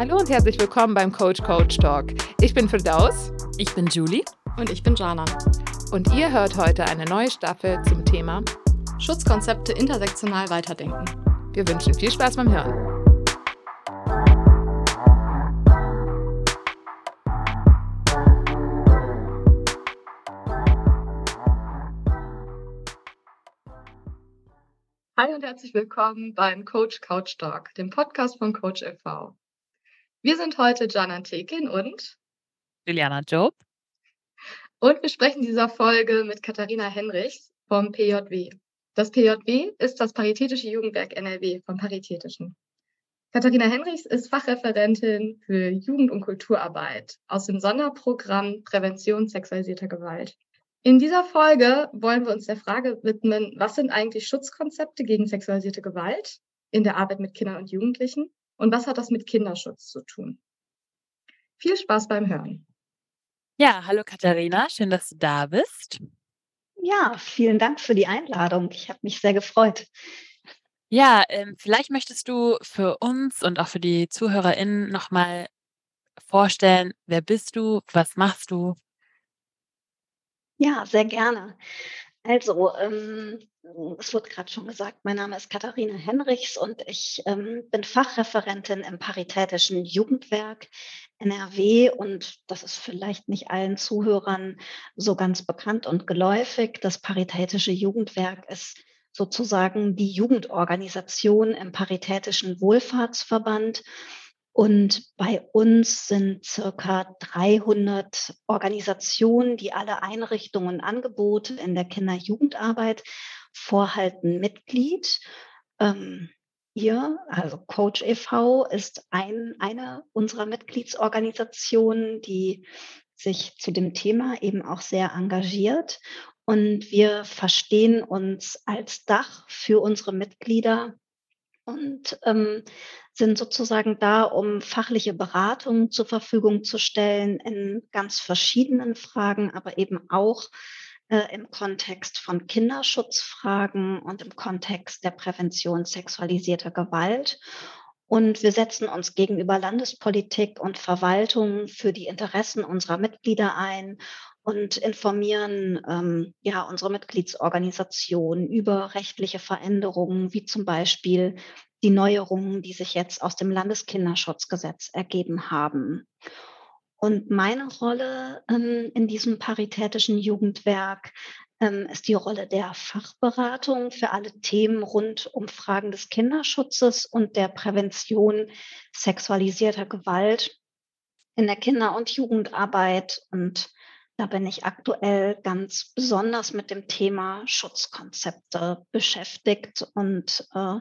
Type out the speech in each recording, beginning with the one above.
Hallo und herzlich willkommen beim Coach Coach Talk. Ich bin Firdaus. Ich bin Julie. Und ich bin Jana. Und ihr hört heute eine neue Staffel zum Thema Schutzkonzepte intersektional weiterdenken. Wir wünschen viel Spaß beim Hören. Hi und herzlich willkommen beim Coach Couch Talk, dem Podcast von Coach e.V. Wir sind heute Jana Tekin und Juliana Job. Und wir sprechen dieser Folge mit Katharina Henrichs vom PJW. Das PJW ist das Paritätische Jugendwerk NRW vom Paritätischen. Katharina Henrichs ist Fachreferentin für Jugend- und Kulturarbeit aus dem Sonderprogramm Prävention sexualisierter Gewalt. In dieser Folge wollen wir uns der Frage widmen, was sind eigentlich Schutzkonzepte gegen sexualisierte Gewalt in der Arbeit mit Kindern und Jugendlichen und was hat das mit Kinderschutz zu tun? Viel Spaß beim Hören. Ja, hallo Katharina, schön, dass du da bist. Ja, vielen Dank für die Einladung. Ich habe mich sehr gefreut. Ja, ähm, vielleicht möchtest du für uns und auch für die ZuhörerInnen nochmal vorstellen, wer bist du, was machst du? Ja, sehr gerne. Also, ähm, es wurde gerade schon gesagt, mein Name ist Katharina Henrichs und ich ähm, bin Fachreferentin im Paritätischen Jugendwerk NRW und das ist vielleicht nicht allen Zuhörern so ganz bekannt und geläufig. Das Paritätische Jugendwerk ist sozusagen die Jugendorganisation im Paritätischen Wohlfahrtsverband und bei uns sind circa 300 Organisationen, die alle Einrichtungen und Angebote in der Kinder-Jugendarbeit vorhalten, Mitglied. Ähm, ihr, also Coach e.V., ist ein, eine unserer Mitgliedsorganisationen, die sich zu dem Thema eben auch sehr engagiert. Und wir verstehen uns als Dach für unsere Mitglieder und ähm, sind sozusagen da, um fachliche Beratung zur Verfügung zu stellen in ganz verschiedenen Fragen, aber eben auch äh, im Kontext von Kinderschutzfragen und im Kontext der Prävention sexualisierter Gewalt. Und wir setzen uns gegenüber Landespolitik und Verwaltung für die Interessen unserer Mitglieder ein und informieren ähm, ja unsere Mitgliedsorganisationen über rechtliche Veränderungen, wie zum Beispiel die Neuerungen, die sich jetzt aus dem Landeskinderschutzgesetz ergeben haben. Und meine Rolle ähm, in diesem paritätischen Jugendwerk ähm, ist die Rolle der Fachberatung für alle Themen rund um Fragen des Kinderschutzes und der Prävention sexualisierter Gewalt in der Kinder- und Jugendarbeit. Und da bin ich aktuell ganz besonders mit dem Thema Schutzkonzepte beschäftigt und äh,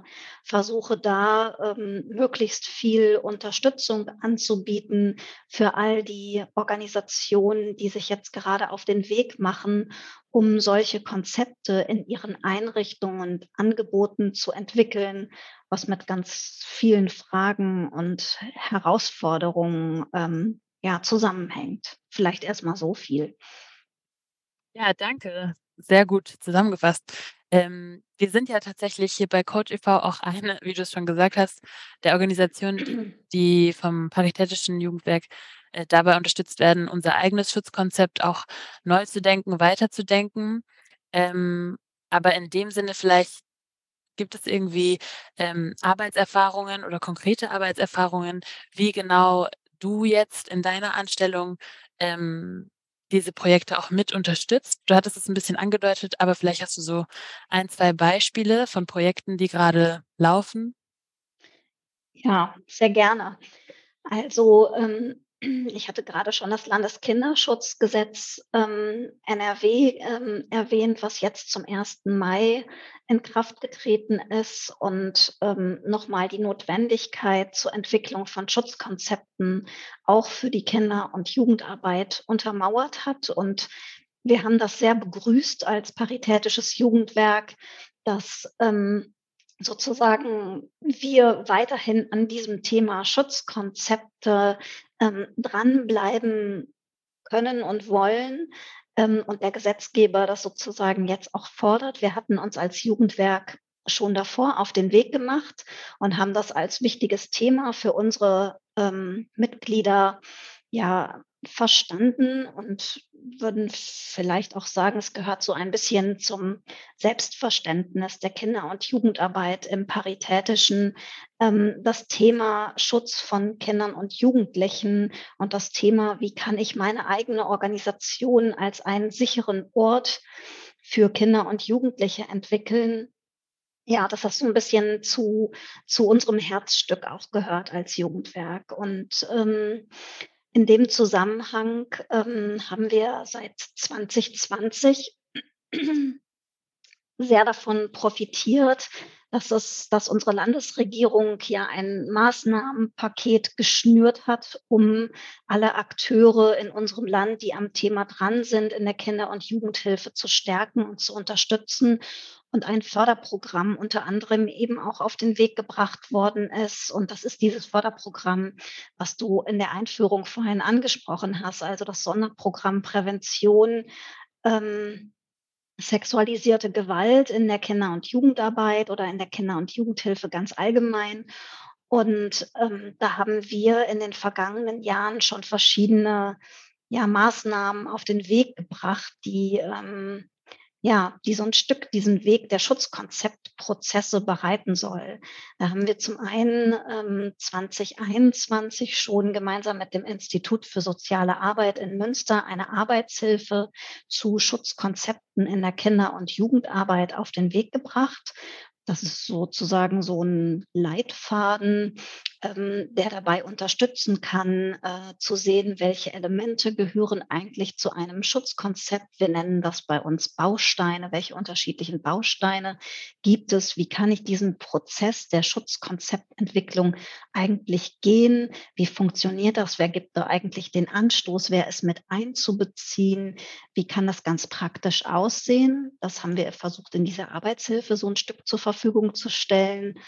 versuche da ähm, möglichst viel Unterstützung anzubieten für all die Organisationen, die sich jetzt gerade auf den Weg machen, um solche Konzepte in ihren Einrichtungen und Angeboten zu entwickeln, was mit ganz vielen Fragen und Herausforderungen ähm, ja, zusammenhängt. Vielleicht erstmal so viel. Ja, danke. Sehr gut zusammengefasst. Ähm, wir sind ja tatsächlich hier bei Coach e.V. auch eine, wie du es schon gesagt hast, der Organisation, die vom Paritätischen Jugendwerk äh, dabei unterstützt werden, unser eigenes Schutzkonzept auch neu zu denken, weiterzudenken. Ähm, aber in dem Sinne vielleicht gibt es irgendwie ähm, Arbeitserfahrungen oder konkrete Arbeitserfahrungen, wie genau du jetzt in deiner Anstellung ähm, diese Projekte auch mit unterstützt. Du hattest es ein bisschen angedeutet, aber vielleicht hast du so ein, zwei Beispiele von Projekten, die gerade laufen. Ja, sehr gerne. Also ähm, ich hatte gerade schon das Landeskinderschutzgesetz ähm, NRW ähm, erwähnt, was jetzt zum 1. Mai in Kraft getreten ist und ähm, nochmal die Notwendigkeit zur Entwicklung von Schutzkonzepten auch für die Kinder- und Jugendarbeit untermauert hat. Und wir haben das sehr begrüßt als paritätisches Jugendwerk, dass ähm, sozusagen wir weiterhin an diesem Thema Schutzkonzepte ähm, dranbleiben können und wollen ähm, und der Gesetzgeber das sozusagen jetzt auch fordert. Wir hatten uns als Jugendwerk schon davor auf den Weg gemacht und haben das als wichtiges Thema für unsere ähm, Mitglieder ja verstanden und würden vielleicht auch sagen, es gehört so ein bisschen zum Selbstverständnis der Kinder- und Jugendarbeit im Paritätischen, ähm, das Thema Schutz von Kindern und Jugendlichen und das Thema, wie kann ich meine eigene Organisation als einen sicheren Ort für Kinder und Jugendliche entwickeln. Ja, das so ein bisschen zu, zu unserem Herzstück auch gehört als Jugendwerk. Und ähm, in dem Zusammenhang ähm, haben wir seit 2020 sehr davon profitiert, dass, es, dass unsere Landesregierung ja ein Maßnahmenpaket geschnürt hat, um alle Akteure in unserem Land, die am Thema dran sind, in der Kinder- und Jugendhilfe zu stärken und zu unterstützen und ein Förderprogramm unter anderem eben auch auf den Weg gebracht worden ist. Und das ist dieses Förderprogramm, was du in der Einführung vorhin angesprochen hast, also das Sonderprogramm Prävention. Ähm, sexualisierte Gewalt in der Kinder- und Jugendarbeit oder in der Kinder- und Jugendhilfe ganz allgemein. Und ähm, da haben wir in den vergangenen Jahren schon verschiedene ja, Maßnahmen auf den Weg gebracht, die ähm, ja, die so ein Stück diesen Weg der Schutzkonzeptprozesse bereiten soll. Da haben wir zum einen ähm, 2021 schon gemeinsam mit dem Institut für soziale Arbeit in Münster eine Arbeitshilfe zu Schutzkonzepten in der Kinder- und Jugendarbeit auf den Weg gebracht. Das ist sozusagen so ein Leitfaden, ähm, der dabei unterstützen kann, äh, zu sehen, welche Elemente gehören eigentlich zu einem Schutzkonzept. Wir nennen das bei uns Bausteine. Welche unterschiedlichen Bausteine gibt es? Wie kann ich diesen Prozess der Schutzkonzeptentwicklung eigentlich gehen? Wie funktioniert das? Wer gibt da eigentlich den Anstoß? Wer ist mit einzubeziehen? Wie kann das ganz praktisch aussehen? Das haben wir versucht, in dieser Arbeitshilfe so ein Stück zur Verfügung Verfügung zu stellen.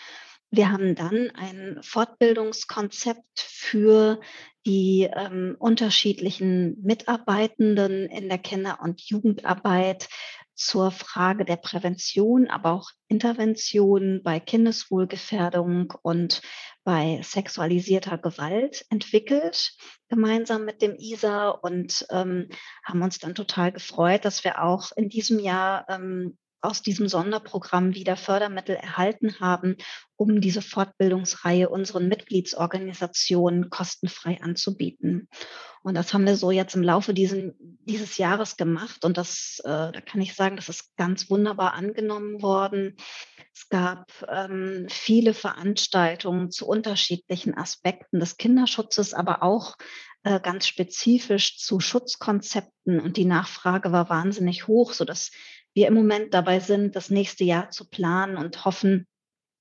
Wir haben dann ein Fortbildungskonzept für die ähm, unterschiedlichen Mitarbeitenden in der Kinder- und Jugendarbeit zur Frage der Prävention, aber auch Intervention bei Kindeswohlgefährdung und bei sexualisierter Gewalt entwickelt, gemeinsam mit dem ISA und ähm, haben uns dann total gefreut, dass wir auch in diesem Jahr ähm, aus diesem Sonderprogramm wieder Fördermittel erhalten haben, um diese Fortbildungsreihe unseren Mitgliedsorganisationen kostenfrei anzubieten. Und das haben wir so jetzt im Laufe diesen, dieses Jahres gemacht. Und das, äh, da kann ich sagen, das ist ganz wunderbar angenommen worden. Es gab ähm, viele Veranstaltungen zu unterschiedlichen Aspekten des Kinderschutzes, aber auch äh, ganz spezifisch zu Schutzkonzepten. Und die Nachfrage war wahnsinnig hoch, sodass wir im Moment dabei sind, das nächste Jahr zu planen und hoffen,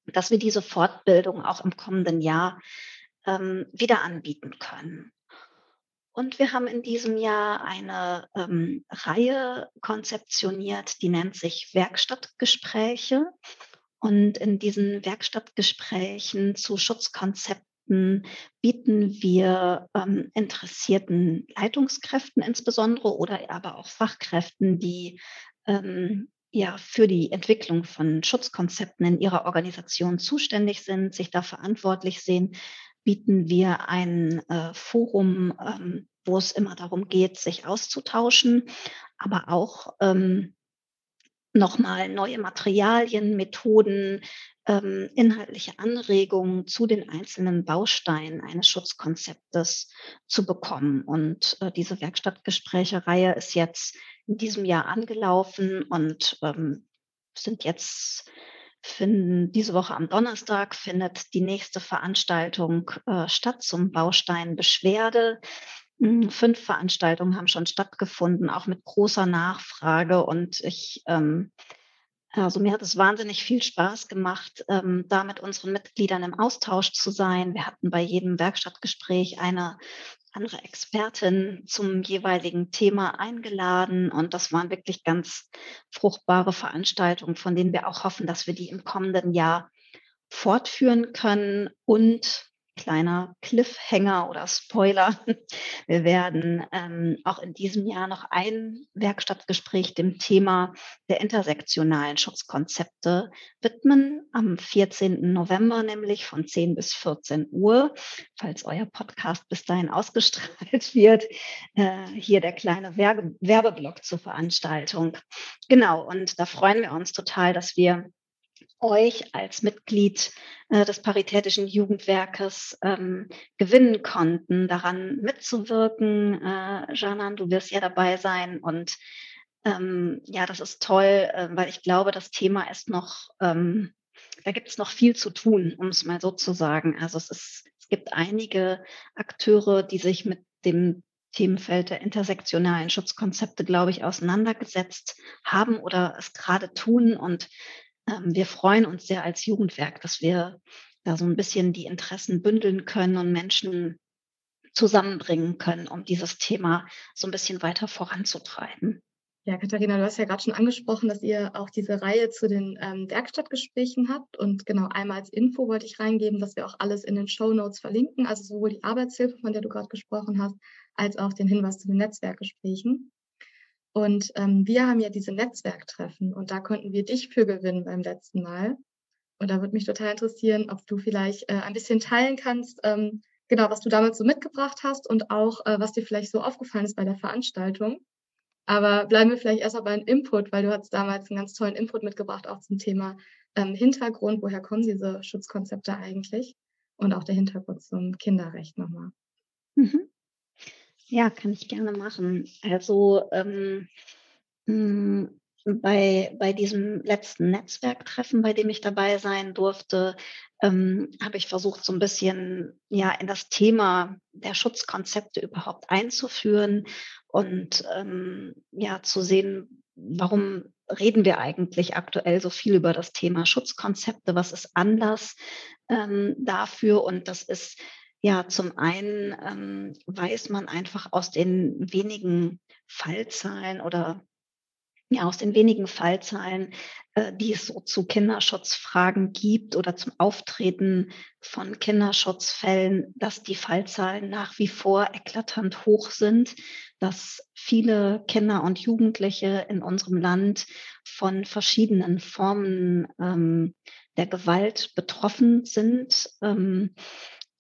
dass wir diese Fortbildung auch im kommenden Jahr ähm, wieder anbieten können. Und wir haben in diesem Jahr eine ähm, Reihe konzeptioniert, die nennt sich Werkstattgespräche. Und in diesen Werkstattgesprächen zu Schutzkonzepten bieten wir ähm, interessierten Leitungskräften insbesondere oder aber auch Fachkräften, die ähm, ja, für die Entwicklung von Schutzkonzepten in ihrer Organisation zuständig sind, sich da verantwortlich sehen, bieten wir ein äh, Forum, ähm, wo es immer darum geht, sich auszutauschen, aber auch ähm, nochmal neue Materialien, Methoden, ähm, inhaltliche Anregungen zu den einzelnen Bausteinen eines Schutzkonzeptes zu bekommen. Und äh, diese Werkstattgespräche-Reihe ist jetzt in diesem Jahr angelaufen und ähm, sind jetzt finden diese Woche am Donnerstag findet die nächste Veranstaltung äh, statt zum Baustein Beschwerde. Hm, fünf Veranstaltungen haben schon stattgefunden, auch mit großer Nachfrage. Und ich, ähm, also mir hat es wahnsinnig viel Spaß gemacht, ähm, da mit unseren Mitgliedern im Austausch zu sein. Wir hatten bei jedem Werkstattgespräch eine andere Expertin zum jeweiligen Thema eingeladen. Und das waren wirklich ganz fruchtbare Veranstaltungen, von denen wir auch hoffen, dass wir die im kommenden Jahr fortführen können und kleiner Cliffhanger oder Spoiler. Wir werden ähm, auch in diesem Jahr noch ein Werkstattgespräch dem Thema der intersektionalen Schutzkonzepte widmen. Am 14. November nämlich von 10 bis 14 Uhr, falls euer Podcast bis dahin ausgestrahlt wird. Äh, hier der kleine Werbe Werbeblock zur Veranstaltung. Genau, und da freuen wir uns total, dass wir euch als Mitglied äh, des Paritätischen Jugendwerkes ähm, gewinnen konnten, daran mitzuwirken. Äh, Janan, du wirst ja dabei sein und ähm, ja, das ist toll, äh, weil ich glaube, das Thema ist noch, ähm, da gibt es noch viel zu tun, um es mal so zu sagen. Also es ist, es gibt einige Akteure, die sich mit dem Themenfeld der intersektionalen Schutzkonzepte, glaube ich, auseinandergesetzt haben oder es gerade tun. Und wir freuen uns sehr als Jugendwerk, dass wir da so ein bisschen die Interessen bündeln können und Menschen zusammenbringen können, um dieses Thema so ein bisschen weiter voranzutreiben. Ja, Katharina, du hast ja gerade schon angesprochen, dass ihr auch diese Reihe zu den ähm, Werkstattgesprächen habt. Und genau einmal als Info wollte ich reingeben, dass wir auch alles in den Show Notes verlinken, also sowohl die Arbeitshilfe, von der du gerade gesprochen hast, als auch den Hinweis zu den Netzwerkgesprächen. Und ähm, wir haben ja diese Netzwerktreffen und da konnten wir dich für gewinnen beim letzten Mal. Und da würde mich total interessieren, ob du vielleicht äh, ein bisschen teilen kannst, ähm, genau, was du damals so mitgebracht hast und auch, äh, was dir vielleicht so aufgefallen ist bei der Veranstaltung. Aber bleiben wir vielleicht erstmal beim Input, weil du hast damals einen ganz tollen Input mitgebracht, auch zum Thema ähm, Hintergrund, woher kommen diese Schutzkonzepte eigentlich und auch der Hintergrund zum Kinderrecht nochmal. Mhm. Ja, kann ich gerne machen. Also ähm, hm, bei, bei diesem letzten Netzwerktreffen, bei dem ich dabei sein durfte, ähm, habe ich versucht, so ein bisschen ja in das Thema der Schutzkonzepte überhaupt einzuführen und ähm, ja zu sehen, warum reden wir eigentlich aktuell so viel über das Thema Schutzkonzepte? Was ist Anlass ähm, dafür? Und das ist ja, zum einen ähm, weiß man einfach aus den wenigen Fallzahlen oder ja, aus den wenigen Fallzahlen, äh, die es so zu Kinderschutzfragen gibt oder zum Auftreten von Kinderschutzfällen, dass die Fallzahlen nach wie vor eklatant hoch sind, dass viele Kinder und Jugendliche in unserem Land von verschiedenen Formen ähm, der Gewalt betroffen sind. Ähm,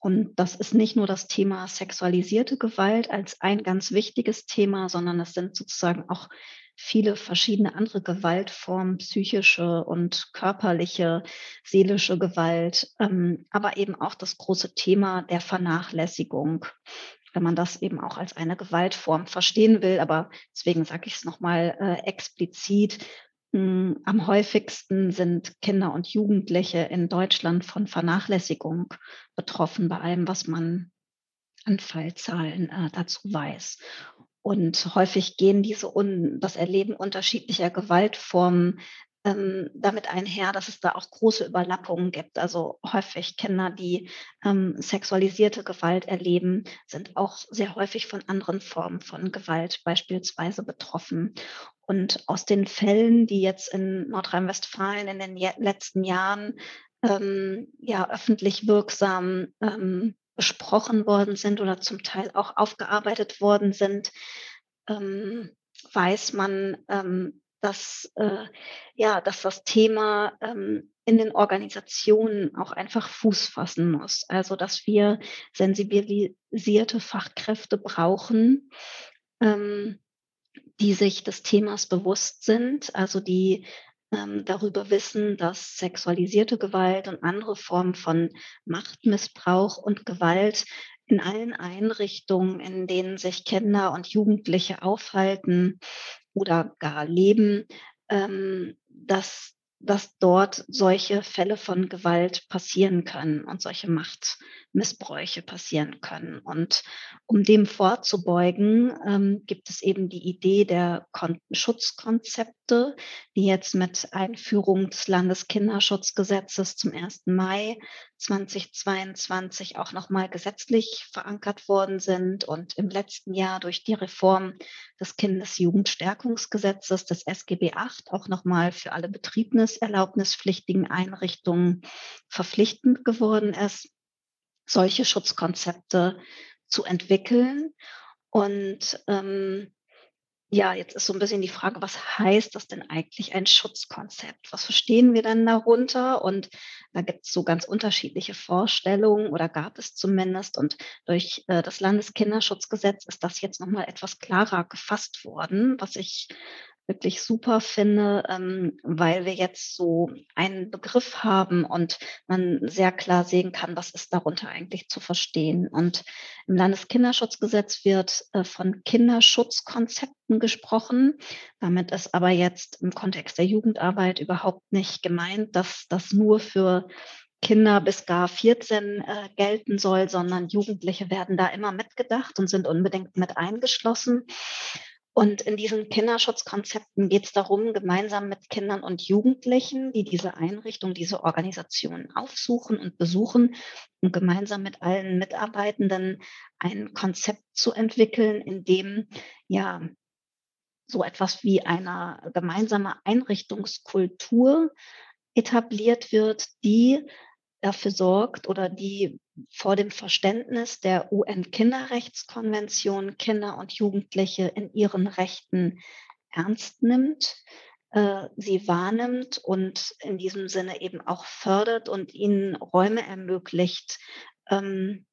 und das ist nicht nur das Thema sexualisierte Gewalt als ein ganz wichtiges Thema, sondern es sind sozusagen auch viele verschiedene andere Gewaltformen, psychische und körperliche, seelische Gewalt, ähm, aber eben auch das große Thema der Vernachlässigung, wenn man das eben auch als eine Gewaltform verstehen will. Aber deswegen sage ich es nochmal äh, explizit, am häufigsten sind Kinder und Jugendliche in Deutschland von Vernachlässigung betroffen, bei allem, was man an Fallzahlen äh, dazu weiß. Und häufig gehen diese un das Erleben unterschiedlicher Gewaltformen ähm, damit einher, dass es da auch große Überlappungen gibt. Also häufig Kinder, die ähm, sexualisierte Gewalt erleben, sind auch sehr häufig von anderen Formen von Gewalt beispielsweise betroffen. Und aus den Fällen, die jetzt in Nordrhein-Westfalen in den letzten Jahren ähm, ja öffentlich wirksam ähm, besprochen worden sind oder zum Teil auch aufgearbeitet worden sind, ähm, weiß man, ähm, dass, äh, ja, dass das Thema ähm, in den Organisationen auch einfach Fuß fassen muss. Also dass wir sensibilisierte Fachkräfte brauchen, ähm, die sich des Themas bewusst sind, also die ähm, darüber wissen, dass sexualisierte Gewalt und andere Formen von Machtmissbrauch und Gewalt in allen Einrichtungen, in denen sich Kinder und Jugendliche aufhalten oder gar leben, ähm, dass dass dort solche Fälle von Gewalt passieren können und solche Machtmissbräuche passieren können. Und um dem vorzubeugen, ähm, gibt es eben die Idee der Kon Schutzkonzepte, die jetzt mit Einführung des Landeskinderschutzgesetzes zum 1. Mai 2022 auch nochmal gesetzlich verankert worden sind und im letzten Jahr durch die Reform des Kindesjugendstärkungsgesetzes des SGB VIII auch nochmal für alle Betriebnis erlaubnispflichtigen Einrichtungen verpflichtend geworden ist. Solche Schutzkonzepte zu entwickeln. Und ähm, ja, jetzt ist so ein bisschen die Frage, was heißt das denn eigentlich ein Schutzkonzept? Was verstehen wir denn darunter? Und da gibt es so ganz unterschiedliche Vorstellungen oder gab es zumindest. Und durch äh, das Landeskinderschutzgesetz ist das jetzt nochmal etwas klarer gefasst worden, was ich wirklich super finde, ähm, weil wir jetzt so einen Begriff haben und man sehr klar sehen kann, was ist darunter eigentlich zu verstehen. Und im Landeskinderschutzgesetz wird äh, von Kinderschutzkonzepten gesprochen. Damit ist aber jetzt im Kontext der Jugendarbeit überhaupt nicht gemeint, dass das nur für Kinder bis gar 14 äh, gelten soll, sondern Jugendliche werden da immer mitgedacht und sind unbedingt mit eingeschlossen. Und in diesen Kinderschutzkonzepten geht es darum, gemeinsam mit Kindern und Jugendlichen, die diese Einrichtung, diese Organisation aufsuchen und besuchen und gemeinsam mit allen Mitarbeitenden ein Konzept zu entwickeln, in dem ja so etwas wie eine gemeinsame Einrichtungskultur etabliert wird, die dafür sorgt oder die vor dem Verständnis der UN-Kinderrechtskonvention Kinder und Jugendliche in ihren Rechten ernst nimmt, äh, sie wahrnimmt und in diesem Sinne eben auch fördert und ihnen Räume ermöglicht, ähm,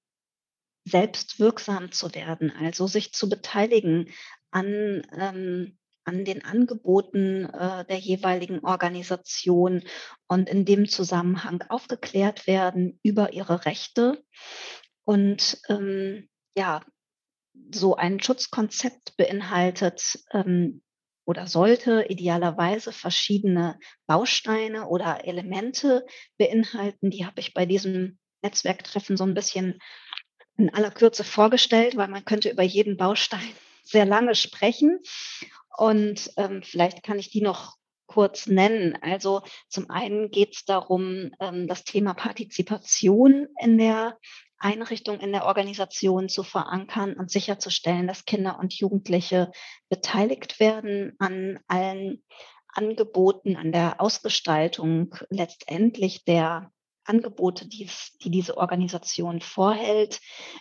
selbst wirksam zu werden, also sich zu beteiligen an ähm, an den Angeboten äh, der jeweiligen Organisation und in dem Zusammenhang aufgeklärt werden über ihre Rechte. Und ähm, ja, so ein Schutzkonzept beinhaltet ähm, oder sollte idealerweise verschiedene Bausteine oder Elemente beinhalten. Die habe ich bei diesem Netzwerktreffen so ein bisschen in aller Kürze vorgestellt, weil man könnte über jeden Baustein sehr lange sprechen. Und ähm, vielleicht kann ich die noch kurz nennen. Also zum einen geht es darum, ähm, das Thema Partizipation in der Einrichtung, in der Organisation zu verankern und sicherzustellen, dass Kinder und Jugendliche beteiligt werden an allen Angeboten, an der Ausgestaltung letztendlich der Angebote, die, es, die diese Organisation vorhält.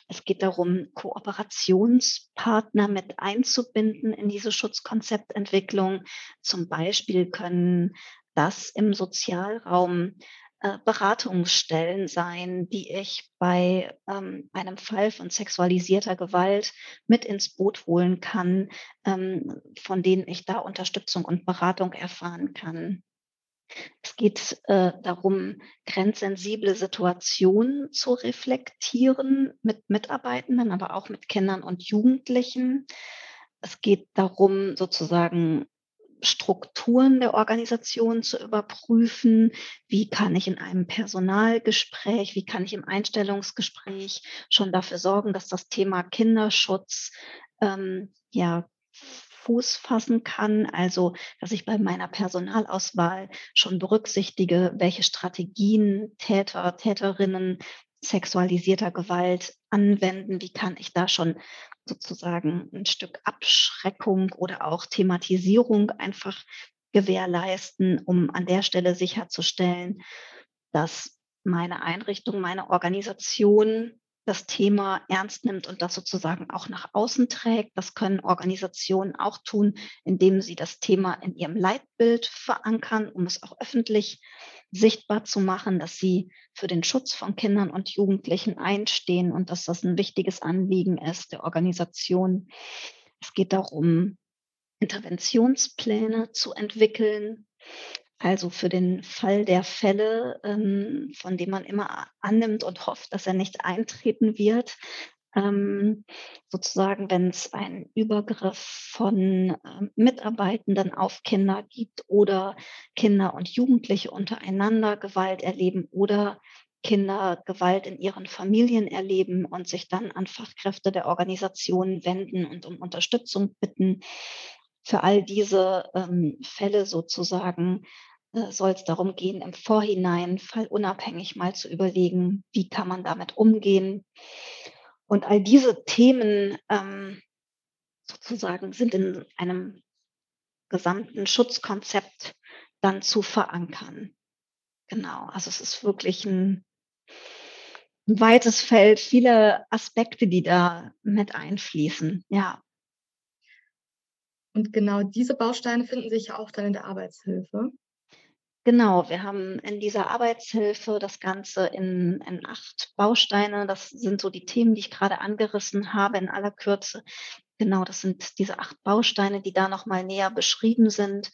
Es geht darum, Kooperationspartner mit einzubinden in diese Schutzkonzeptentwicklung. Zum Beispiel können das im Sozialraum äh, Beratungsstellen sein, die ich bei ähm, einem Fall von sexualisierter Gewalt mit ins Boot holen kann, ähm, von denen ich da Unterstützung und Beratung erfahren kann. Es geht äh, darum, grenzsensible Situationen zu reflektieren mit Mitarbeitenden, aber auch mit Kindern und Jugendlichen. Es geht darum, sozusagen Strukturen der Organisation zu überprüfen. Wie kann ich in einem Personalgespräch, wie kann ich im Einstellungsgespräch schon dafür sorgen, dass das Thema Kinderschutz ähm, ja Fuß fassen kann. Also, dass ich bei meiner Personalauswahl schon berücksichtige, welche Strategien Täter, Täterinnen sexualisierter Gewalt anwenden. Wie kann ich da schon sozusagen ein Stück Abschreckung oder auch Thematisierung einfach gewährleisten, um an der Stelle sicherzustellen, dass meine Einrichtung, meine Organisation das Thema ernst nimmt und das sozusagen auch nach außen trägt. Das können Organisationen auch tun, indem sie das Thema in ihrem Leitbild verankern, um es auch öffentlich sichtbar zu machen, dass sie für den Schutz von Kindern und Jugendlichen einstehen und dass das ein wichtiges Anliegen ist der Organisation. Es geht darum, Interventionspläne zu entwickeln, also für den Fall der Fälle, ähm, von dem man immer annimmt und hofft, dass er nicht eintreten wird, ähm, sozusagen, wenn es einen Übergriff von äh, Mitarbeitenden auf Kinder gibt oder Kinder und Jugendliche untereinander Gewalt erleben oder Kinder Gewalt in ihren Familien erleben und sich dann an Fachkräfte der Organisation wenden und um Unterstützung bitten. Für all diese ähm, Fälle sozusagen soll es darum gehen, im Vorhinein fallunabhängig mal zu überlegen, wie kann man damit umgehen. Und all diese Themen ähm, sozusagen sind in einem gesamten Schutzkonzept dann zu verankern. Genau, also es ist wirklich ein ein weites Feld, viele Aspekte, die da mit einfließen. Ja. Und genau diese Bausteine finden sich ja auch dann in der Arbeitshilfe. Genau, wir haben in dieser Arbeitshilfe das Ganze in, in acht Bausteine. Das sind so die Themen, die ich gerade angerissen habe in aller Kürze. Genau, das sind diese acht Bausteine, die da nochmal näher beschrieben sind.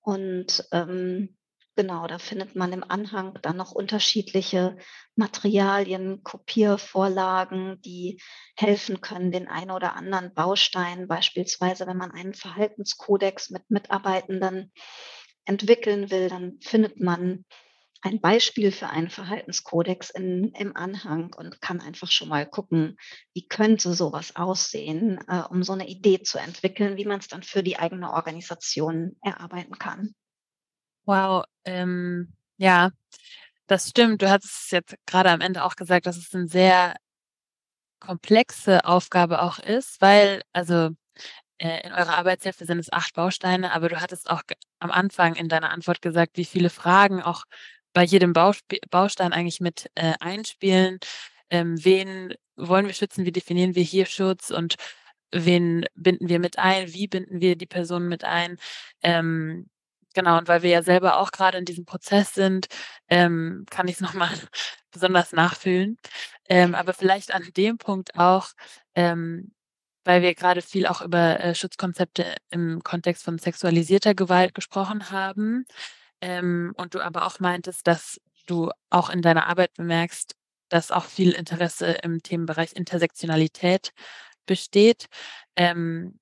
Und ähm, genau, da findet man im Anhang dann noch unterschiedliche Materialien, Kopiervorlagen, die helfen können, den einen oder anderen Baustein, beispielsweise wenn man einen Verhaltenskodex mit Mitarbeitenden entwickeln will, dann findet man ein Beispiel für einen Verhaltenskodex in, im Anhang und kann einfach schon mal gucken, wie könnte sowas aussehen, äh, um so eine Idee zu entwickeln, wie man es dann für die eigene Organisation erarbeiten kann. Wow, ähm, ja, das stimmt. Du hattest es jetzt gerade am Ende auch gesagt, dass es eine sehr komplexe Aufgabe auch ist, weil, also äh, in eurer Arbeitshilfe sind es acht Bausteine, aber du hattest auch am Anfang in deiner Antwort gesagt, wie viele Fragen auch bei jedem Baustein eigentlich mit äh, einspielen. Ähm, wen wollen wir schützen? Wie definieren wir hier Schutz? Und wen binden wir mit ein? Wie binden wir die Person mit ein? Ähm, genau, und weil wir ja selber auch gerade in diesem Prozess sind, ähm, kann ich es nochmal besonders nachfühlen. Ähm, aber vielleicht an dem Punkt auch, ähm, weil wir gerade viel auch über äh, Schutzkonzepte im Kontext von sexualisierter Gewalt gesprochen haben. Ähm, und du aber auch meintest, dass du auch in deiner Arbeit bemerkst, dass auch viel Interesse im Themenbereich Intersektionalität besteht. Ähm,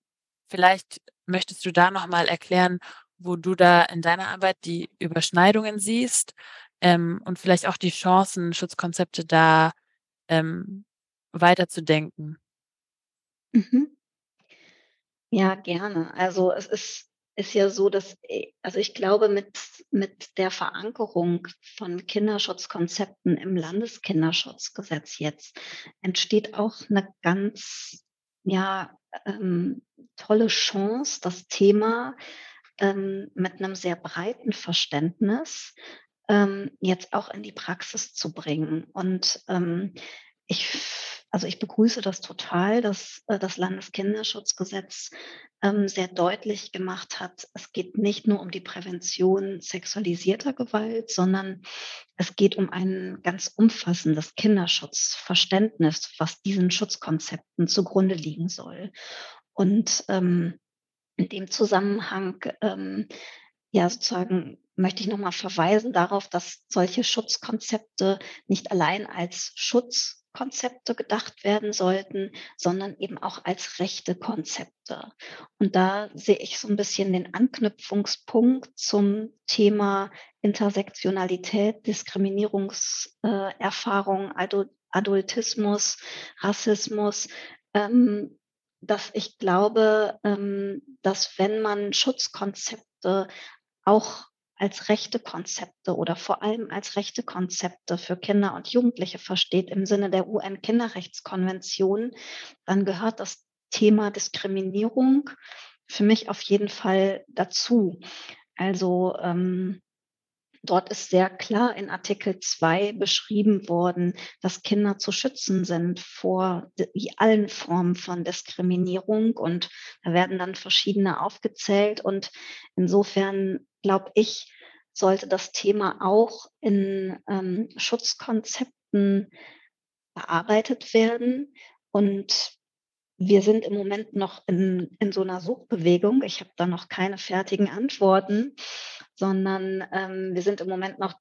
vielleicht möchtest du da nochmal erklären, wo du da in deiner Arbeit die Überschneidungen siehst ähm, und vielleicht auch die Chancen, Schutzkonzepte da ähm, weiterzudenken. Mhm. Ja, gerne. Also es ist, ist ja so, dass, äh, also ich glaube, mit, mit der Verankerung von Kinderschutzkonzepten im Landeskinderschutzgesetz jetzt entsteht auch eine ganz, ja, ähm, tolle Chance, das Thema ähm, mit einem sehr breiten Verständnis ähm, jetzt auch in die Praxis zu bringen. Und ähm, ich also ich begrüße das total, dass äh, das Landeskinderschutzgesetz ähm, sehr deutlich gemacht hat, es geht nicht nur um die Prävention sexualisierter Gewalt, sondern es geht um ein ganz umfassendes Kinderschutzverständnis, was diesen Schutzkonzepten zugrunde liegen soll. Und ähm, in dem Zusammenhang ähm, ja sozusagen möchte ich nochmal verweisen darauf, dass solche Schutzkonzepte nicht allein als Schutz Konzepte gedacht werden sollten, sondern eben auch als rechte Konzepte. Und da sehe ich so ein bisschen den Anknüpfungspunkt zum Thema Intersektionalität, Diskriminierungserfahrung, Adultismus, Rassismus, ähm, dass ich glaube, ähm, dass wenn man Schutzkonzepte auch als rechte Konzepte oder vor allem als rechte Konzepte für Kinder und Jugendliche versteht im Sinne der UN-Kinderrechtskonvention, dann gehört das Thema Diskriminierung für mich auf jeden Fall dazu. Also ähm, Dort ist sehr klar in Artikel 2 beschrieben worden, dass Kinder zu schützen sind vor allen Formen von Diskriminierung. Und da werden dann verschiedene aufgezählt. Und insofern glaube ich, sollte das Thema auch in ähm, Schutzkonzepten bearbeitet werden. Und wir sind im Moment noch in, in so einer Suchbewegung. Ich habe da noch keine fertigen Antworten, sondern ähm, wir sind im Moment noch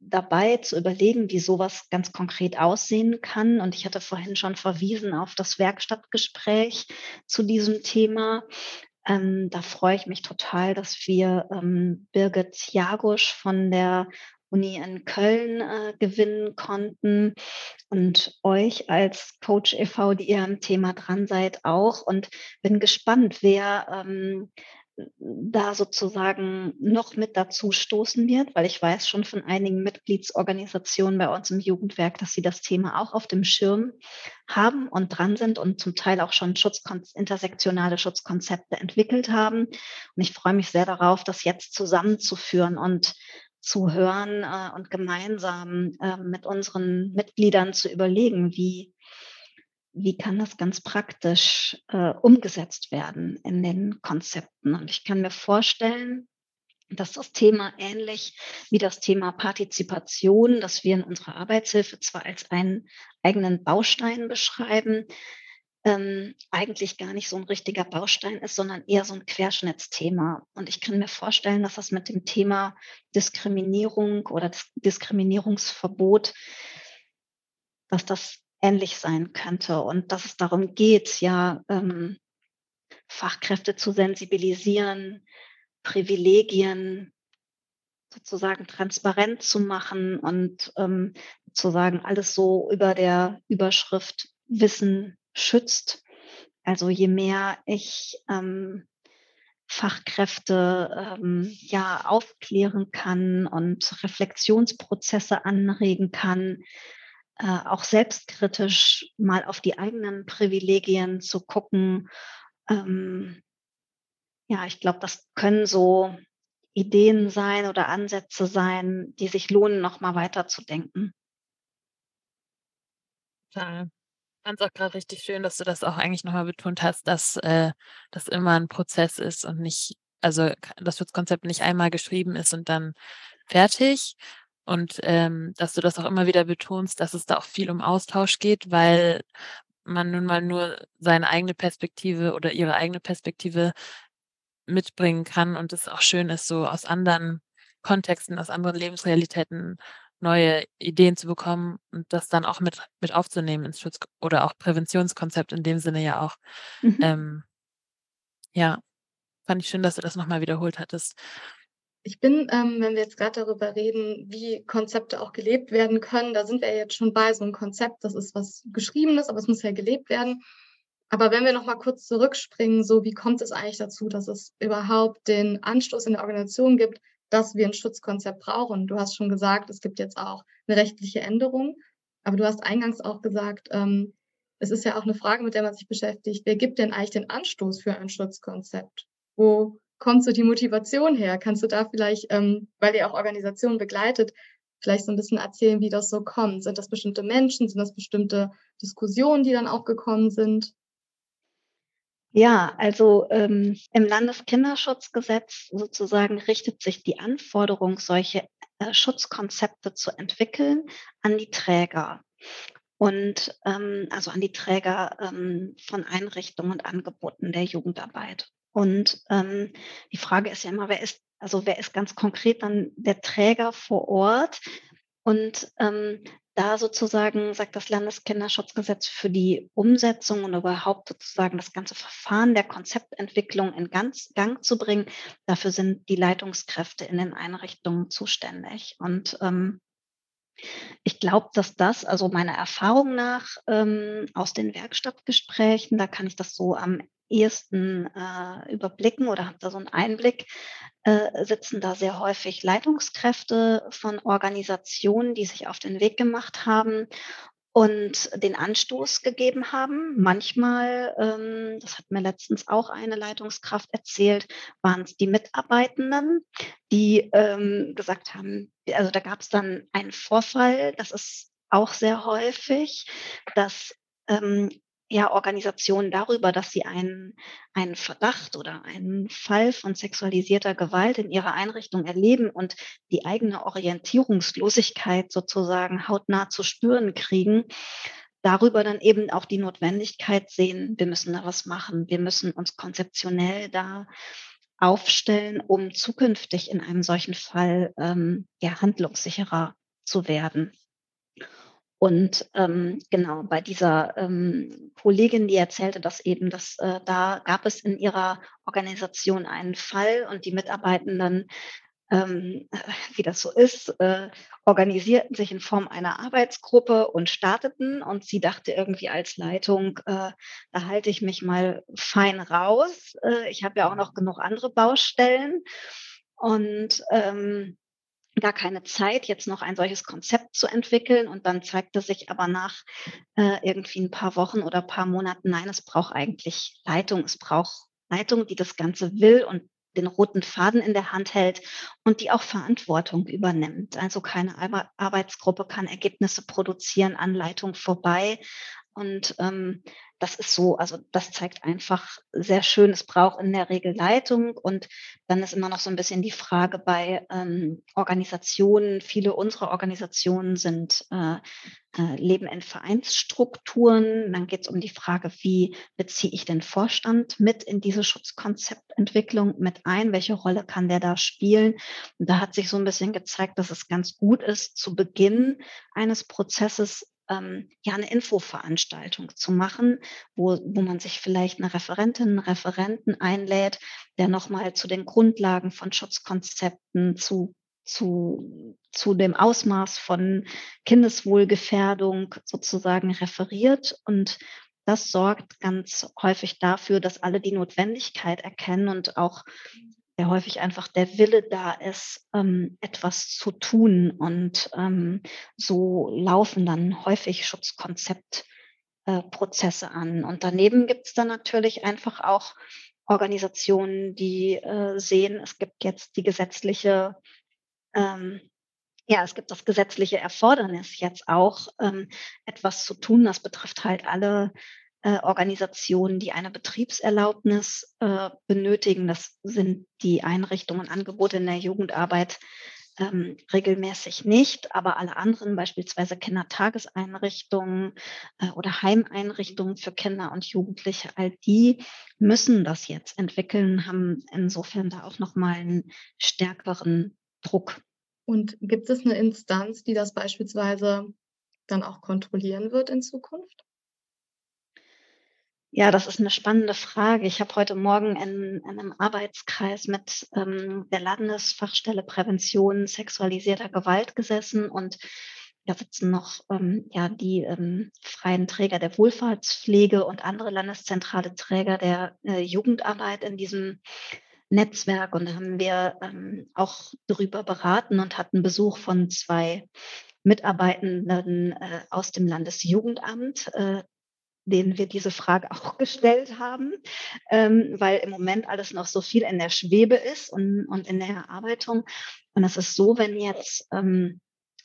dabei zu überlegen, wie sowas ganz konkret aussehen kann. Und ich hatte vorhin schon verwiesen auf das Werkstattgespräch zu diesem Thema. Ähm, da freue ich mich total, dass wir ähm, Birgit Jagusch von der Uni in Köln äh, gewinnen konnten und euch als Coach e.V., die ihr am Thema dran seid, auch. Und bin gespannt, wer ähm, da sozusagen noch mit dazu stoßen wird, weil ich weiß schon von einigen Mitgliedsorganisationen bei uns im Jugendwerk, dass sie das Thema auch auf dem Schirm haben und dran sind und zum Teil auch schon Schutzkon intersektionale Schutzkonzepte entwickelt haben. Und ich freue mich sehr darauf, das jetzt zusammenzuführen und zu hören äh, und gemeinsam äh, mit unseren Mitgliedern zu überlegen, wie, wie kann das ganz praktisch äh, umgesetzt werden in den Konzepten. Und ich kann mir vorstellen, dass das Thema ähnlich wie das Thema Partizipation, das wir in unserer Arbeitshilfe zwar als einen eigenen Baustein beschreiben, ähm, eigentlich gar nicht so ein richtiger Baustein ist, sondern eher so ein Querschnittsthema. Und ich kann mir vorstellen, dass das mit dem Thema Diskriminierung oder das Diskriminierungsverbot, dass das ähnlich sein könnte und dass es darum geht, ja, ähm, Fachkräfte zu sensibilisieren, Privilegien sozusagen transparent zu machen und ähm, zu sagen, alles so über der Überschrift Wissen schützt. Also je mehr ich ähm, Fachkräfte ähm, ja aufklären kann und Reflexionsprozesse anregen kann, äh, auch selbstkritisch mal auf die eigenen Privilegien zu gucken. Ähm, ja, ich glaube, das können so Ideen sein oder Ansätze sein, die sich lohnen, nochmal weiterzudenken. Total fand es auch gerade richtig schön, dass du das auch eigentlich nochmal betont hast, dass äh, das immer ein Prozess ist und nicht, also das Schutzkonzept nicht einmal geschrieben ist und dann fertig. Und ähm, dass du das auch immer wieder betonst, dass es da auch viel um Austausch geht, weil man nun mal nur seine eigene Perspektive oder ihre eigene Perspektive mitbringen kann und es auch schön ist, so aus anderen Kontexten, aus anderen Lebensrealitäten neue Ideen zu bekommen und das dann auch mit, mit aufzunehmen ins Schutz- oder auch Präventionskonzept in dem Sinne ja auch. Mhm. Ähm, ja, fand ich schön, dass du das nochmal wiederholt hattest. Ich bin, ähm, wenn wir jetzt gerade darüber reden, wie Konzepte auch gelebt werden können, da sind wir jetzt schon bei so einem Konzept, das ist was Geschriebenes, aber es muss ja gelebt werden. Aber wenn wir nochmal kurz zurückspringen, so wie kommt es eigentlich dazu, dass es überhaupt den Anstoß in der Organisation gibt, dass wir ein Schutzkonzept brauchen. Du hast schon gesagt, es gibt jetzt auch eine rechtliche Änderung, aber du hast eingangs auch gesagt, ähm, es ist ja auch eine Frage, mit der man sich beschäftigt. Wer gibt denn eigentlich den Anstoß für ein Schutzkonzept? Wo kommt so die Motivation her? Kannst du da vielleicht, ähm, weil ihr auch Organisationen begleitet, vielleicht so ein bisschen erzählen, wie das so kommt? Sind das bestimmte Menschen? Sind das bestimmte Diskussionen, die dann aufgekommen sind? Ja, also ähm, im Landeskinderschutzgesetz sozusagen richtet sich die Anforderung, solche äh, Schutzkonzepte zu entwickeln, an die Träger. Und ähm, also an die Träger ähm, von Einrichtungen und Angeboten der Jugendarbeit. Und ähm, die Frage ist ja immer, wer ist, also wer ist ganz konkret dann der Träger vor Ort? Und ähm, da sozusagen sagt das Landeskinderschutzgesetz für die Umsetzung und überhaupt sozusagen das ganze Verfahren der Konzeptentwicklung in ganz Gang zu bringen, dafür sind die Leitungskräfte in den Einrichtungen zuständig. Und ähm, ich glaube, dass das, also meiner Erfahrung nach ähm, aus den Werkstattgesprächen, da kann ich das so am ehesten äh, überblicken oder habe da so einen Einblick, äh, sitzen da sehr häufig Leitungskräfte von Organisationen, die sich auf den Weg gemacht haben und den Anstoß gegeben haben. Manchmal, ähm, das hat mir letztens auch eine Leitungskraft erzählt, waren es die Mitarbeitenden, die ähm, gesagt haben, also da gab es dann einen Vorfall, das ist auch sehr häufig, dass ähm, ja Organisationen darüber, dass sie einen, einen Verdacht oder einen Fall von sexualisierter Gewalt in ihrer Einrichtung erleben und die eigene Orientierungslosigkeit sozusagen hautnah zu spüren kriegen, darüber dann eben auch die Notwendigkeit sehen, wir müssen da was machen, wir müssen uns konzeptionell da aufstellen, um zukünftig in einem solchen Fall ähm, ja, handlungssicherer zu werden. Und ähm, genau, bei dieser ähm, Kollegin, die erzählte das eben, dass äh, da gab es in ihrer Organisation einen Fall und die Mitarbeitenden, ähm, wie das so ist, äh, organisierten sich in Form einer Arbeitsgruppe und starteten. Und sie dachte irgendwie als Leitung, äh, da halte ich mich mal fein raus. Äh, ich habe ja auch noch genug andere Baustellen. Und ähm, gar keine Zeit, jetzt noch ein solches Konzept zu entwickeln. Und dann zeigte sich aber nach äh, irgendwie ein paar Wochen oder ein paar Monaten, nein, es braucht eigentlich Leitung. Es braucht Leitung, die das Ganze will und den roten Faden in der Hand hält und die auch Verantwortung übernimmt. Also keine Arbeitsgruppe kann Ergebnisse produzieren, Anleitung vorbei. Und ähm, das ist so, also das zeigt einfach sehr schön, es braucht in der Regel Leitung und dann ist immer noch so ein bisschen die Frage bei ähm, Organisationen. Viele unserer Organisationen sind äh, äh, leben in Vereinsstrukturen. Dann geht es um die Frage, wie beziehe ich den Vorstand mit in diese Schutzkonzeptentwicklung mit ein? Welche Rolle kann der da spielen? Und da hat sich so ein bisschen gezeigt, dass es ganz gut ist, zu Beginn eines Prozesses ähm, ja eine Infoveranstaltung zu machen, wo, wo man sich vielleicht eine Referentin, einen Referenten einlädt, der nochmal zu den Grundlagen von Schutzkonzepten, zu zu, zu dem Ausmaß von Kindeswohlgefährdung sozusagen referiert. Und das sorgt ganz häufig dafür, dass alle die Notwendigkeit erkennen und auch sehr häufig einfach der Wille da ist, ähm, etwas zu tun. Und ähm, so laufen dann häufig Schutzkonzeptprozesse äh, an. Und daneben gibt es dann natürlich einfach auch Organisationen, die äh, sehen, es gibt jetzt die gesetzliche, ähm, ja, es gibt das gesetzliche Erfordernis jetzt auch, ähm, etwas zu tun. Das betrifft halt alle äh, Organisationen, die eine Betriebserlaubnis äh, benötigen. Das sind die Einrichtungen, Angebote in der Jugendarbeit ähm, regelmäßig nicht, aber alle anderen, beispielsweise Kindertageseinrichtungen äh, oder Heimeinrichtungen für Kinder und Jugendliche, all die müssen das jetzt entwickeln, haben insofern da auch nochmal einen stärkeren Druck. Und gibt es eine Instanz, die das beispielsweise dann auch kontrollieren wird in Zukunft? Ja, das ist eine spannende Frage. Ich habe heute Morgen in, in einem Arbeitskreis mit ähm, der Landesfachstelle Prävention sexualisierter Gewalt gesessen und da sitzen noch ähm, ja, die ähm, freien Träger der Wohlfahrtspflege und andere landeszentrale Träger der äh, Jugendarbeit in diesem Netzwerk. Und da haben wir ähm, auch darüber beraten und hatten Besuch von zwei Mitarbeitenden äh, aus dem Landesjugendamt, äh, denen wir diese Frage auch gestellt haben, ähm, weil im Moment alles noch so viel in der Schwebe ist und, und in der Erarbeitung. Und es ist so, wenn jetzt ähm,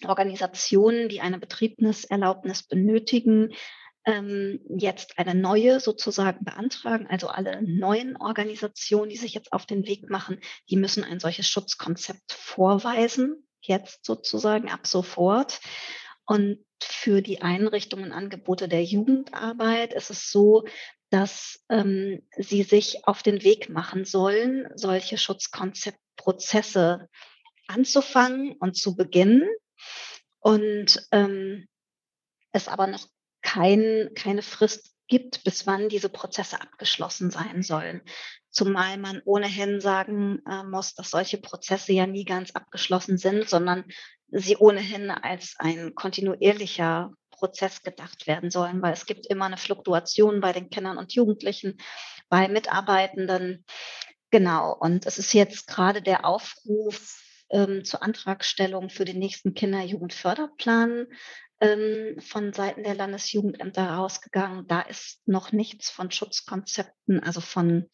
Organisationen, die eine Betriebniserlaubnis benötigen, ähm, jetzt eine neue sozusagen beantragen, also alle neuen Organisationen, die sich jetzt auf den Weg machen, die müssen ein solches Schutzkonzept vorweisen, jetzt sozusagen ab sofort. Und für die Einrichtungen Angebote der Jugendarbeit ist es so, dass ähm, sie sich auf den Weg machen sollen, solche Schutzkonzeptprozesse anzufangen und zu beginnen. Und ähm, es aber noch kein, keine Frist gibt, bis wann diese Prozesse abgeschlossen sein sollen. Zumal man ohnehin sagen äh, muss, dass solche Prozesse ja nie ganz abgeschlossen sind, sondern sie ohnehin als ein kontinuierlicher Prozess gedacht werden sollen, weil es gibt immer eine Fluktuation bei den Kindern und Jugendlichen, bei Mitarbeitenden. Genau, und es ist jetzt gerade der Aufruf ähm, zur Antragstellung für den nächsten Kinder-Jugendförderplan ähm, von Seiten der Landesjugendämter rausgegangen. Da ist noch nichts von Schutzkonzepten, also von,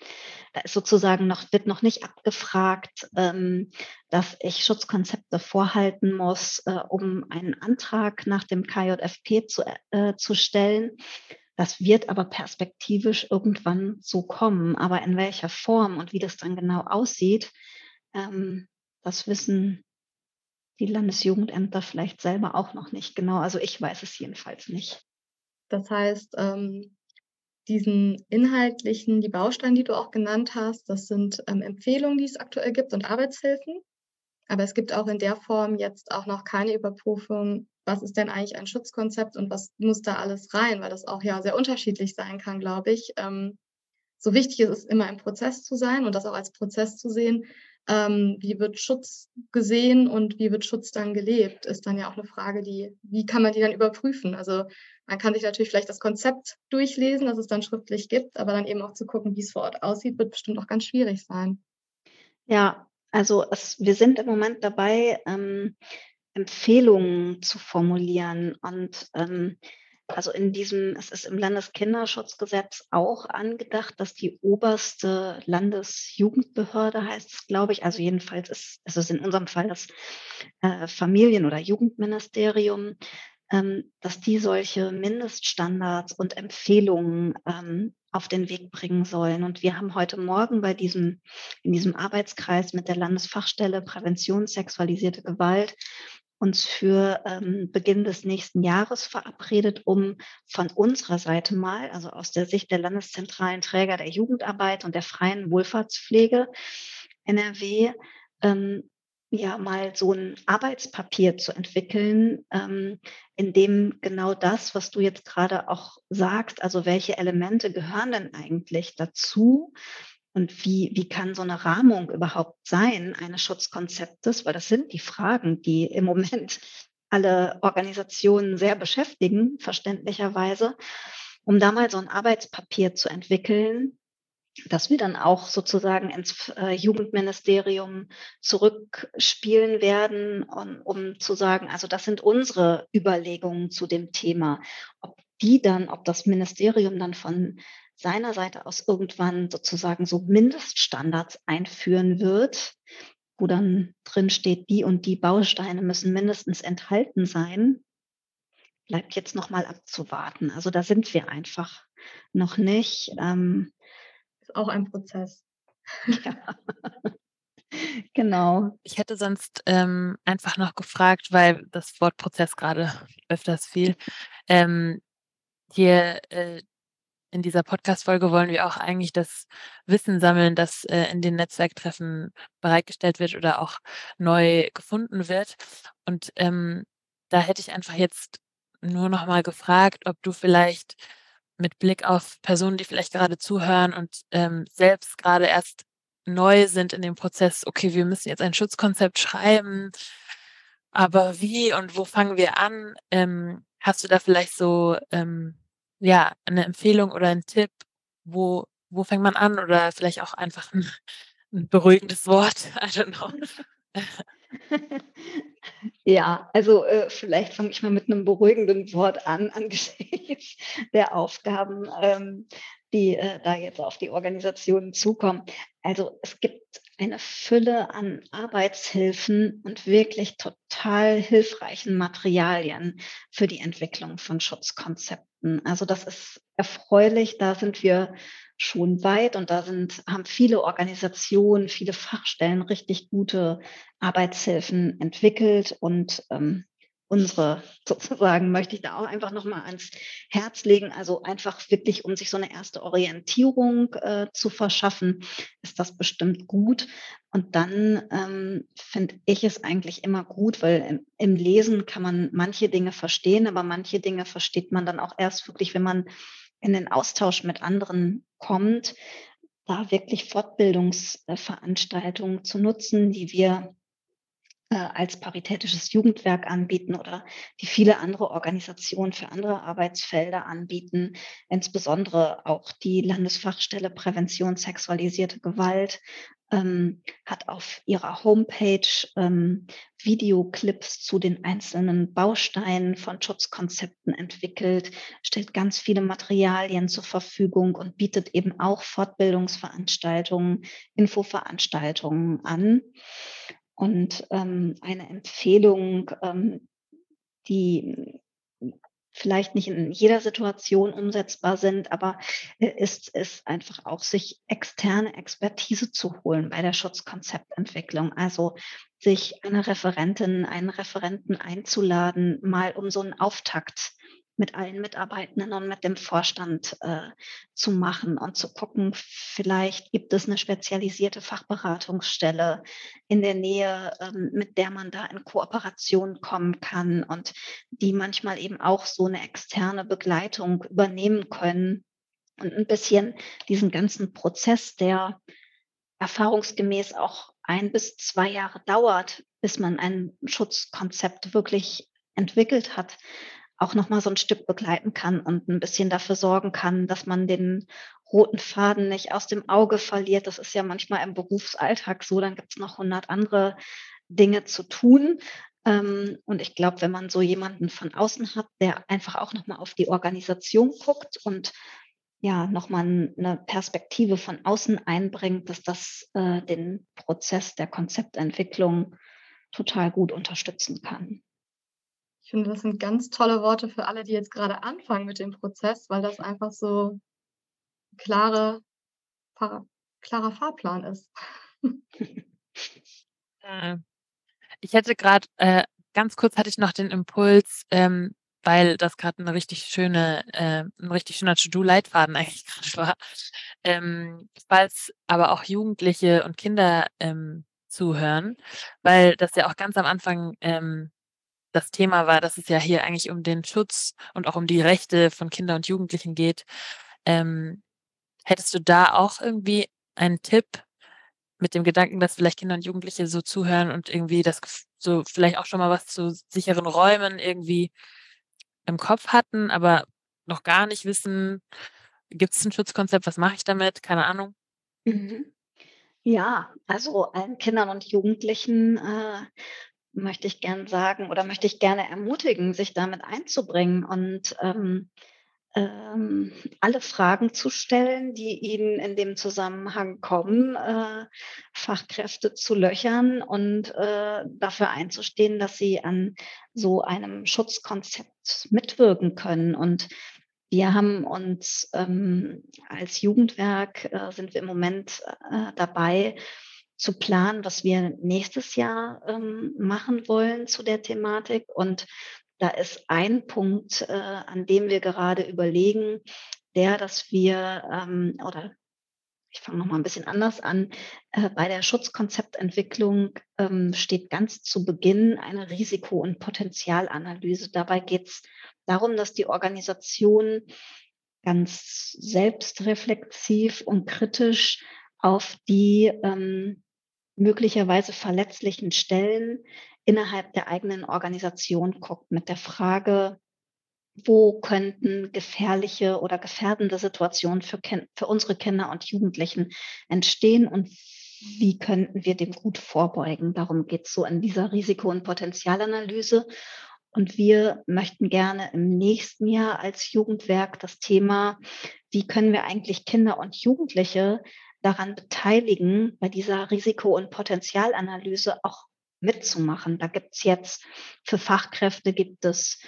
da ist sozusagen noch, wird noch nicht abgefragt, ähm, dass ich Schutzkonzepte vorhalten muss, äh, um einen Antrag nach dem KJFP zu, äh, zu stellen. Das wird aber perspektivisch irgendwann so kommen. Aber in welcher Form und wie das dann genau aussieht, ähm, das wissen die Landesjugendämter vielleicht selber auch noch nicht genau. Also ich weiß es jedenfalls nicht. Das heißt, ähm, diesen inhaltlichen, die Bausteine, die du auch genannt hast, das sind ähm, Empfehlungen, die es aktuell gibt und Arbeitshilfen. Aber es gibt auch in der Form jetzt auch noch keine Überprüfung, was ist denn eigentlich ein Schutzkonzept und was muss da alles rein, weil das auch ja sehr unterschiedlich sein kann, glaube ich. Ähm, so wichtig ist es immer im Prozess zu sein und das auch als Prozess zu sehen, ähm, wie wird Schutz gesehen und wie wird Schutz dann gelebt, ist dann ja auch eine Frage, die, wie kann man die dann überprüfen? Also man kann sich natürlich vielleicht das Konzept durchlesen, das es dann schriftlich gibt, aber dann eben auch zu gucken, wie es vor Ort aussieht, wird bestimmt auch ganz schwierig sein. Ja, also es, wir sind im Moment dabei, ähm, Empfehlungen zu formulieren und ähm, Also in diesem, es ist im Landeskinderschutzgesetz auch angedacht, dass die oberste Landesjugendbehörde heißt es, glaube ich. Also jedenfalls ist, es ist in unserem Fall das äh, Familien- oder Jugendministerium, ähm, dass die solche Mindeststandards und Empfehlungen ähm, auf den Weg bringen sollen. Und wir haben heute Morgen bei diesem, in diesem Arbeitskreis mit der Landesfachstelle Prävention sexualisierte Gewalt uns für ähm, Beginn des nächsten Jahres verabredet, um von unserer Seite mal, also aus der Sicht der landeszentralen Träger der Jugendarbeit und der freien Wohlfahrtspflege NRW, ähm, ja mal so ein Arbeitspapier zu entwickeln, ähm, in dem genau das, was du jetzt gerade auch sagst, also welche Elemente gehören denn eigentlich dazu, und wie, wie kann so eine Rahmung überhaupt sein, eines Schutzkonzeptes? Weil das sind die Fragen, die im Moment alle Organisationen sehr beschäftigen, verständlicherweise, um da mal so ein Arbeitspapier zu entwickeln, das wir dann auch sozusagen ins äh, Jugendministerium zurückspielen werden, um, um, zu sagen, also das sind unsere Überlegungen zu dem Thema. Ob die dann, ob das Ministerium dann von seiner Seite aus irgendwann sozusagen so Mindeststandards einführen wird, wo dann drin steht, die und die Bausteine müssen mindestens enthalten sein, bleibt jetzt noch mal abzuwarten. Also da sind wir einfach noch nicht. Ähm, ist auch ein Prozess. Ja. genau. Ich hätte sonst ähm, einfach noch gefragt, weil das Wort Prozess gerade öfters fiel. Ähm, hier äh, in dieser Podcast-Folge wollen wir auch eigentlich das Wissen sammeln, das äh, in den Netzwerktreffen bereitgestellt wird oder auch neu gefunden wird. Und ähm, da hätte ich einfach jetzt nur noch mal gefragt, ob du vielleicht mit Blick auf Personen, die vielleicht gerade zuhören und ähm, selbst gerade erst neu sind in dem Prozess, okay, wir müssen jetzt ein Schutzkonzept schreiben, aber wie und wo fangen wir an? Ähm, hast du da vielleicht so ähm, ja, eine Empfehlung oder ein Tipp, wo wo fängt man an oder vielleicht auch einfach ein 'n beruhigendes Wort, I don't know. Ja, also, äh, vielleicht fange ich mal mit einem beruhigenden Wort an angesichts der Aufgaben, ähm, die, äh, da jetzt auf die Organisationen zukommen. Also, es gibt eine Fülle an Arbeitshilfen und wirklich total hilfreichen Materialien für die Entwicklung von Schutzkonzepten. Also das ist erfreulich, da sind wir schon weit und da sind, haben viele Organisationen, viele Fachstellen richtig gute Arbeitshilfen entwickelt und ähm, unsere sozusagen möchte ich da auch einfach nochmal ans Herz legen. Also einfach wirklich, um sich so eine erste Orientierung äh, zu verschaffen, ist das bestimmt gut. Und dann ähm, finde ich es eigentlich immer gut, weil im, im, Lesen kann man manche Dinge verstehen, aber manche Dinge versteht man dann auch erst wirklich, wenn man in den Austausch mit anderen kommt, da wirklich Fortbildungsveranstaltungen zu nutzen, die wir als paritätisches Jugendwerk anbieten oder die viele andere Organisationen für andere Arbeitsfelder anbieten, insbesondere auch die Landesfachstelle Prävention sexualisierte Gewalt ähm, hat auf ihrer Homepage ähm, Videoclips zu den einzelnen Bausteinen von Schutzkonzepten entwickelt, stellt ganz viele Materialien zur Verfügung und bietet eben auch Fortbildungsveranstaltungen, Infoveranstaltungen an. Und ähm, eine Empfehlung, ähm, die vielleicht nicht in jeder Situation umsetzbar sind, aber ist es einfach auch, sich externe Expertise zu holen bei der Schutzkonzeptentwicklung. Also sich eine Referentin, einen Referenten einzuladen, mal um so einen Auftakt mit allen Mitarbeitenden und mit dem Vorstand äh, zu machen und zu gucken, vielleicht gibt es eine spezialisierte Fachberatungsstelle in der Nähe, ähm, mit der man da in Kooperation kommen kann und die manchmal eben auch so eine externe Begleitung übernehmen können und ein bisschen diesen ganzen Prozess, der erfahrungsgemäß auch ein bis zwei Jahre dauert, bis man ein Schutzkonzept wirklich entwickelt hat, auch noch mal so ein Stück begleiten kann und ein bisschen dafür sorgen kann, dass man den roten Faden nicht aus dem Auge verliert. Das ist ja manchmal im Berufsalltag so, dann gibt es noch hundert andere Dinge zu tun. Ähm, und ich glaube, wenn man so jemanden von außen hat, der einfach auch nochmal auf die Organisation guckt und ja, nochmal eine Perspektive von außen einbringt, dass das äh, den Prozess der Konzeptentwicklung total gut unterstützen kann. Ich finde, das sind ganz tolle Worte für alle, die jetzt gerade anfangen mit dem Prozess, weil das einfach so klare, klarer Fahrplan ist. Äh, ich hätte gerade, äh, ganz kurz hatte ich noch den Impuls, ähm, weil das gerade eine richtig schöne, äh, ein richtig schöner To-Do-Leitfaden eigentlich gerade war. Ähm, falls aber auch Jugendliche und Kinder ähm, zuhören, weil das ja auch ganz am Anfang ähm, das Thema war, dass es ja hier eigentlich um den Schutz und auch um die Rechte von Kindern und Jugendlichen geht. Ähm, hättest du da auch irgendwie einen Tipp mit dem Gedanken, dass vielleicht Kinder und Jugendliche so zuhören und irgendwie das so vielleicht auch schon mal was zu sicheren Räumen irgendwie im Kopf hatten, aber noch gar nicht wissen, gibt es ein Schutzkonzept, was mache ich damit? Keine Ahnung. Mhm. Ja, also allen Kindern und Jugendlichen äh, möchte ich gern sagen oder möchte ich gerne ermutigen, sich damit einzubringen und ähm, ähm, alle Fragen zu stellen, die Ihnen in dem Zusammenhang kommen, äh, Fachkräfte zu löchern und äh, dafür einzustehen, dass Sie an so einem Schutzkonzept mitwirken können. Und wir haben uns ähm, als Jugendwerk, äh, sind wir im Moment äh, dabei, zu planen, was wir nächstes Jahr ähm, machen wollen zu der Thematik. Und da ist ein Punkt, äh, an dem wir gerade überlegen, der, dass wir, ähm, oder ich fange noch mal ein bisschen anders an, äh, bei der Schutzkonzeptentwicklung ähm, steht ganz zu Beginn eine Risiko- und Potenzialanalyse. Dabei geht es darum, dass die Organisation ganz selbstreflexiv und kritisch auf die ähm, möglicherweise verletzlichen Stellen innerhalb der eigenen Organisation guckt mit der Frage, wo könnten gefährliche oder gefährdende Situationen für, für unsere Kinder und Jugendlichen entstehen und wie könnten wir dem gut vorbeugen. Darum geht es so in dieser Risiko- und Potenzialanalyse. Und wir möchten gerne im nächsten Jahr als Jugendwerk das Thema, wie können wir eigentlich Kinder und Jugendliche daran beteiligen, bei dieser Risiko- und Potenzialanalyse auch mitzumachen. Da gibt es jetzt für Fachkräfte gibt es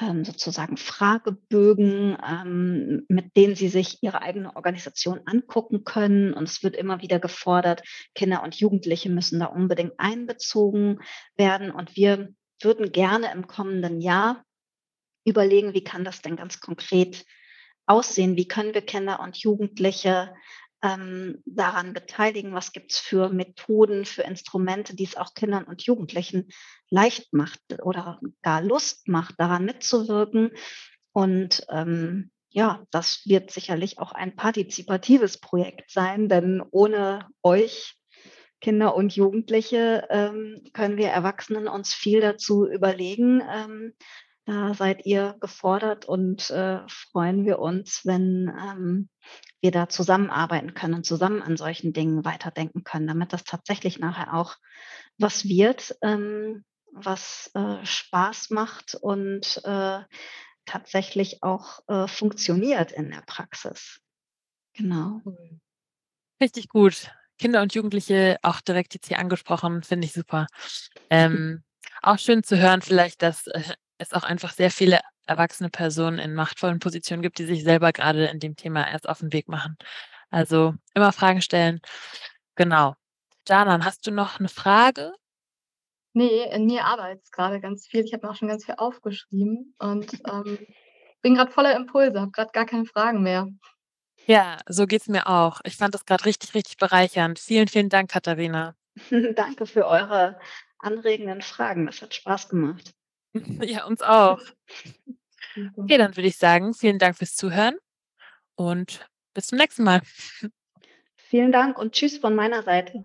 ähm, sozusagen Fragebögen, ähm, mit denen sie sich ihre eigene Organisation angucken können. Und es wird immer wieder gefordert, Kinder und Jugendliche müssen da unbedingt einbezogen werden. Und wir würden gerne im kommenden Jahr überlegen, wie kann das denn ganz konkret aussehen? Wie können wir Kinder und Jugendliche ähm, daran beteiligen? Was gibt es für Methoden, für Instrumente, die es auch Kindern und Jugendlichen leicht macht oder gar Lust macht, daran mitzuwirken? Und ähm, ja, das wird sicherlich auch ein partizipatives Projekt sein, denn ohne euch Kinder und Jugendliche ähm, können wir Erwachsenen uns viel dazu überlegen. Ähm, da seid ihr gefordert und äh, freuen wir uns, wenn ähm, wir da zusammenarbeiten können und zusammen an solchen Dingen weiterdenken können, damit das tatsächlich nachher auch was wird, ähm, was äh, Spaß macht und äh, tatsächlich auch äh, funktioniert in der Praxis. Genau. Richtig gut. Kinder und Jugendliche auch direkt jetzt hier angesprochen, finde ich super. Ähm, auch schön zu hören, vielleicht, dass äh, es auch einfach sehr viele erwachsene Personen in machtvollen Positionen gibt, die sich selber gerade in dem Thema erst auf den Weg machen. Also immer Fragen stellen. Genau. Janan, hast du noch eine Frage? Nee, in mir arbeitet es gerade ganz viel. Ich habe mir auch schon ganz viel aufgeschrieben und ähm, bin gerade voller Impulse, habe gerade gar keine Fragen mehr. Ja, so geht es mir auch. Ich fand das gerade richtig, richtig bereichernd. Vielen, vielen Dank, Katharina. Danke für eure anregenden Fragen. Das hat Spaß gemacht. Ja, uns auch. Okay, dann würde ich sagen, vielen Dank fürs Zuhören und bis zum nächsten Mal. Vielen Dank und tschüss von meiner Seite.